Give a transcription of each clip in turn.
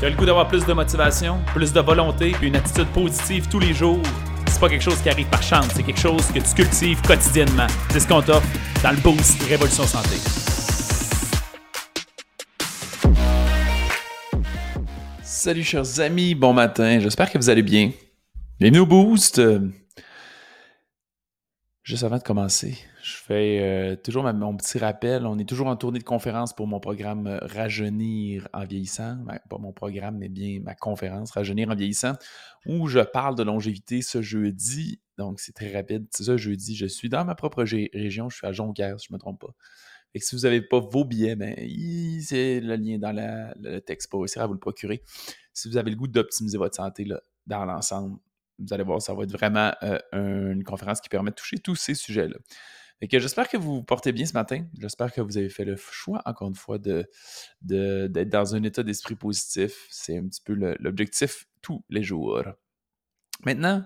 Tu as le goût d'avoir plus de motivation, plus de volonté, puis une attitude positive tous les jours? C'est pas quelque chose qui arrive par chance, c'est quelque chose que tu cultives quotidiennement. C'est ce qu'on t'offre dans le Boost Révolution Santé. Salut chers amis, bon matin, j'espère que vous allez bien. Bienvenue au Boost. Juste avant de commencer, je fais euh, toujours mon petit rappel. On est toujours en tournée de conférence pour mon programme euh, Rajeunir en vieillissant. Ben, pas mon programme, mais bien ma conférence Rajeunir en vieillissant, où je parle de longévité ce jeudi. Donc, c'est très rapide. Ce jeudi, je suis dans ma propre région. Je suis à Jonquière, si je ne me trompe pas. Et si vous n'avez pas vos billets, ben, c'est le lien dans le texte pour réussir à vous le procurer. Si vous avez le goût d'optimiser votre santé là, dans l'ensemble, vous allez voir, ça va être vraiment euh, une conférence qui permet de toucher tous ces sujets-là j'espère que vous vous portez bien ce matin. J'espère que vous avez fait le choix, encore une fois, de, d'être dans un état d'esprit positif. C'est un petit peu l'objectif tous les jours. Maintenant,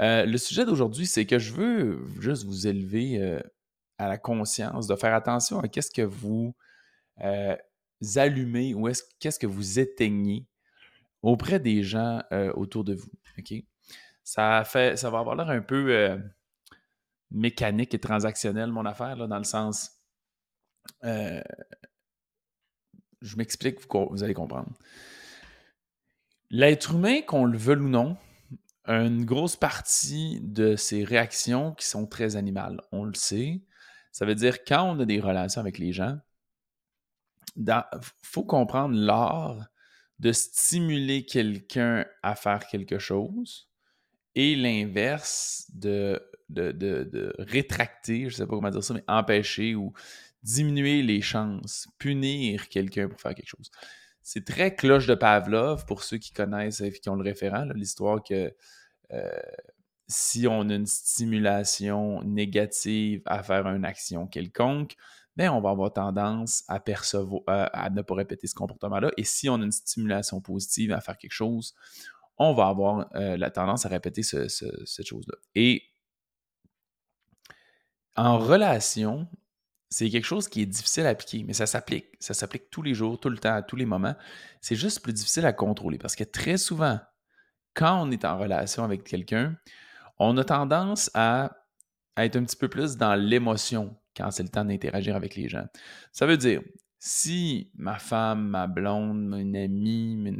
euh, le sujet d'aujourd'hui, c'est que je veux juste vous élever euh, à la conscience de faire attention à qu'est-ce que vous allumez ou qu'est-ce que vous éteignez auprès des gens autour de vous. OK? Ça, va avoir l'air un peu mécanique et transactionnelle, mon affaire, là, dans le sens. Euh, je m'explique, vous, allez comprendre. L'être humain, qu'on le veuille ou non, une grosse partie de ses réactions qui sont très animales. On le sait. Ça veut dire quand on a des relations avec les gens, il faut comprendre l'art de stimuler quelqu'un à faire quelque chose et l'inverse de de, rétracter, je ne sais pas comment dire ça, mais empêcher ou diminuer les chances, punir quelqu'un pour faire quelque chose. C'est très cloche de Pavlov pour ceux qui connaissent et qui ont le référent, l'histoire que euh, si on a une stimulation négative à faire une action quelconque, ben on va avoir tendance à percevoir, à, ne pas répéter ce comportement-là. Et si on a une stimulation positive à faire quelque chose, on va avoir euh, la tendance à répéter cette chose-là. Et en relation, c'est quelque chose qui est difficile à appliquer, mais ça s'applique. Ça s'applique tous les jours, tout le temps, à tous les moments. C'est juste plus difficile à contrôler parce que très souvent, quand on est en relation avec quelqu'un, on a tendance à, être un petit peu plus dans l'émotion quand c'est le temps d'interagir avec les gens. Ça veut dire, si ma femme, ma blonde, une amie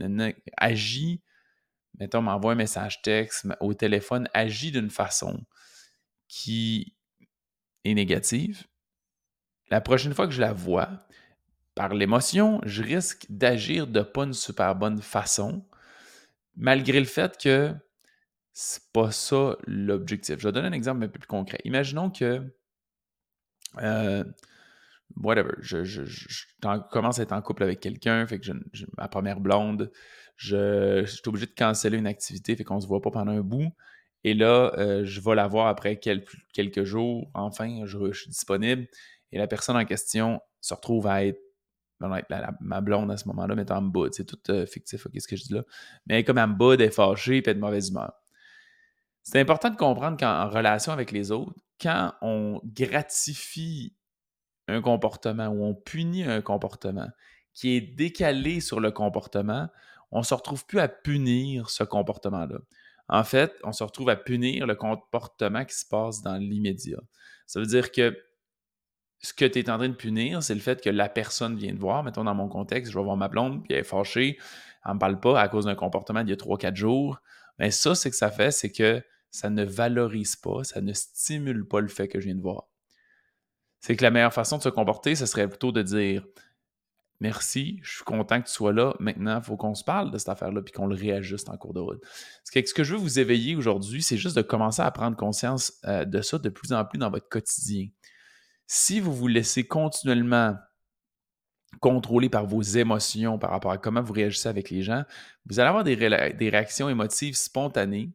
agit, mettons, m'envoie un message texte au téléphone, agit d'une façon qui est négative, la prochaine fois que je la vois, par l'émotion, je risque d'agir de pas une super bonne façon, malgré le fait que c'est pas ça l'objectif. Je vais donner un exemple un peu plus concret. Imaginons que, euh, whatever, je, commence à être en couple avec quelqu'un, fait que ma première blonde, je, je, suis obligé de canceller une activité, fait qu'on se voit pas pendant un bout. Et là, euh, je vais la voir après quelques jours. Enfin, je, suis disponible. Et la personne en question se retrouve à être, ma blonde à ce moment-là, mais en bas. C'est tout euh, fictif, qu'est-ce que je dis là. Mais elle comme en bas, elle est fâchée, puis elle est de mauvaise humeur. C'est important de comprendre qu'en relation avec les autres, quand on gratifie un comportement ou on punit un comportement qui est décalé sur le comportement, on ne se retrouve plus à punir ce comportement-là en fait, on se retrouve à punir le comportement qui se passe dans l'immédiat. Ça veut dire que ce que tu es en train de punir, c'est le fait que la personne vient de voir. Mettons, dans mon contexte, je vais voir ma blonde, puis elle est fâchée, elle ne me parle pas à cause d'un comportement d'il y a 3-4 jours. Mais ça, c'est que ça fait, c'est que ça ne valorise pas, ça ne stimule pas le fait que je viens de voir. C'est que la meilleure façon de se comporter, ce serait plutôt de dire Merci, je suis content que tu sois là. Maintenant, il faut qu'on se parle de cette affaire-là puis qu'on le réajuste en cours de route. Ce que je veux vous éveiller aujourd'hui, c'est juste de commencer à prendre conscience euh, de ça de plus en plus dans votre quotidien. Si vous vous laissez continuellement contrôler par vos émotions par rapport à comment vous réagissez avec les gens, vous allez avoir des réactions émotives spontanées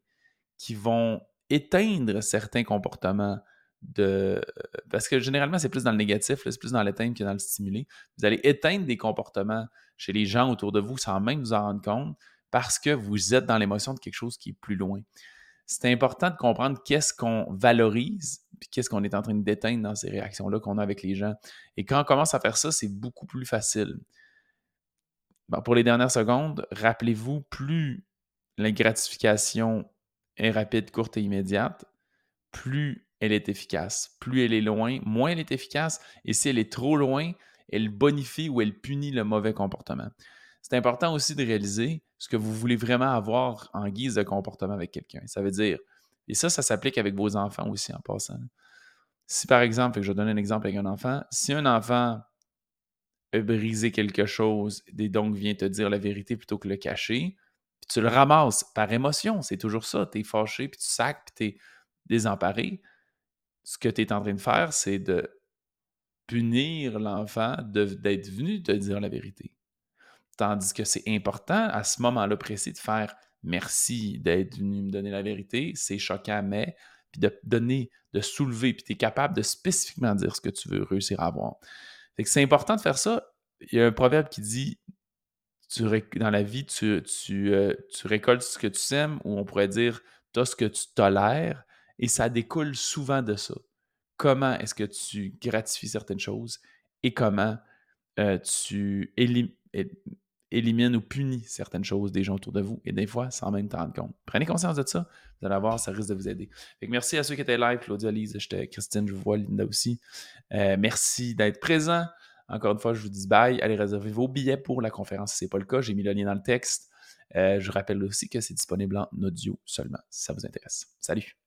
qui vont éteindre certains comportements Parce que généralement, c'est plus dans le négatif, c'est plus dans l'éteindre que dans le stimuler. Vous allez éteindre des comportements chez les gens autour de vous sans même vous en rendre compte parce que vous êtes dans l'émotion de quelque chose qui est plus loin. C'est important de comprendre qu'est-ce qu'on valorise puis qu'est-ce qu'on est en train d'éteindre dans ces réactions-là qu'on a avec les gens. Et quand on commence à faire ça, c'est beaucoup plus facile. pour les dernières secondes, rappelez-vous, plus la gratification est rapide, courte et immédiate, plus elle est efficace. Plus elle est loin, moins elle est efficace. Et si elle est trop loin, elle bonifie ou elle punit le mauvais comportement. C'est important aussi de réaliser ce que vous voulez vraiment avoir en guise de comportement avec quelqu'un. Ça veut dire, et ça, ça s'applique avec vos enfants aussi en passant. Si par exemple, je vais donner un exemple avec un enfant, si un enfant a brisé quelque chose et donc vient te dire la vérité plutôt que le cacher, puis tu le ramasses par émotion, c'est toujours ça, tu es fâché, puis tu sacs, puis tu es désemparé, ce que tu es en train de faire, c'est de punir l'enfant d'être venu te dire la vérité. Tandis que c'est important à ce moment-là précis de faire merci d'être venu me donner la vérité, c'est choquant, mais puis de donner, de soulever, puis tu es capable de spécifiquement dire ce que tu veux réussir à avoir. c'est important de faire ça. Il y a un proverbe qui dit dans la vie, tu, tu, euh, tu récoltes ce que tu sèmes, ou on pourrait dire tu as ce que tu tolères, et ça découle souvent de ça. Comment est-ce que tu gratifies certaines choses et comment euh, tu élimines ou punis certaines choses des gens autour de vous et des fois sans même t'en rendre compte. Prenez conscience de ça, vous allez voir, ça risque de vous aider. merci à ceux qui étaient live, Claudia, Lise, Christine, je vois, Linda aussi. Euh, merci d'être présent. Encore une fois, je vous dis bye. Allez réserver vos billets pour la conférence si ce n'est pas le cas. J'ai mis le lien dans le texte. Euh, je rappelle aussi que c'est disponible en audio seulement, si ça vous intéresse. Salut!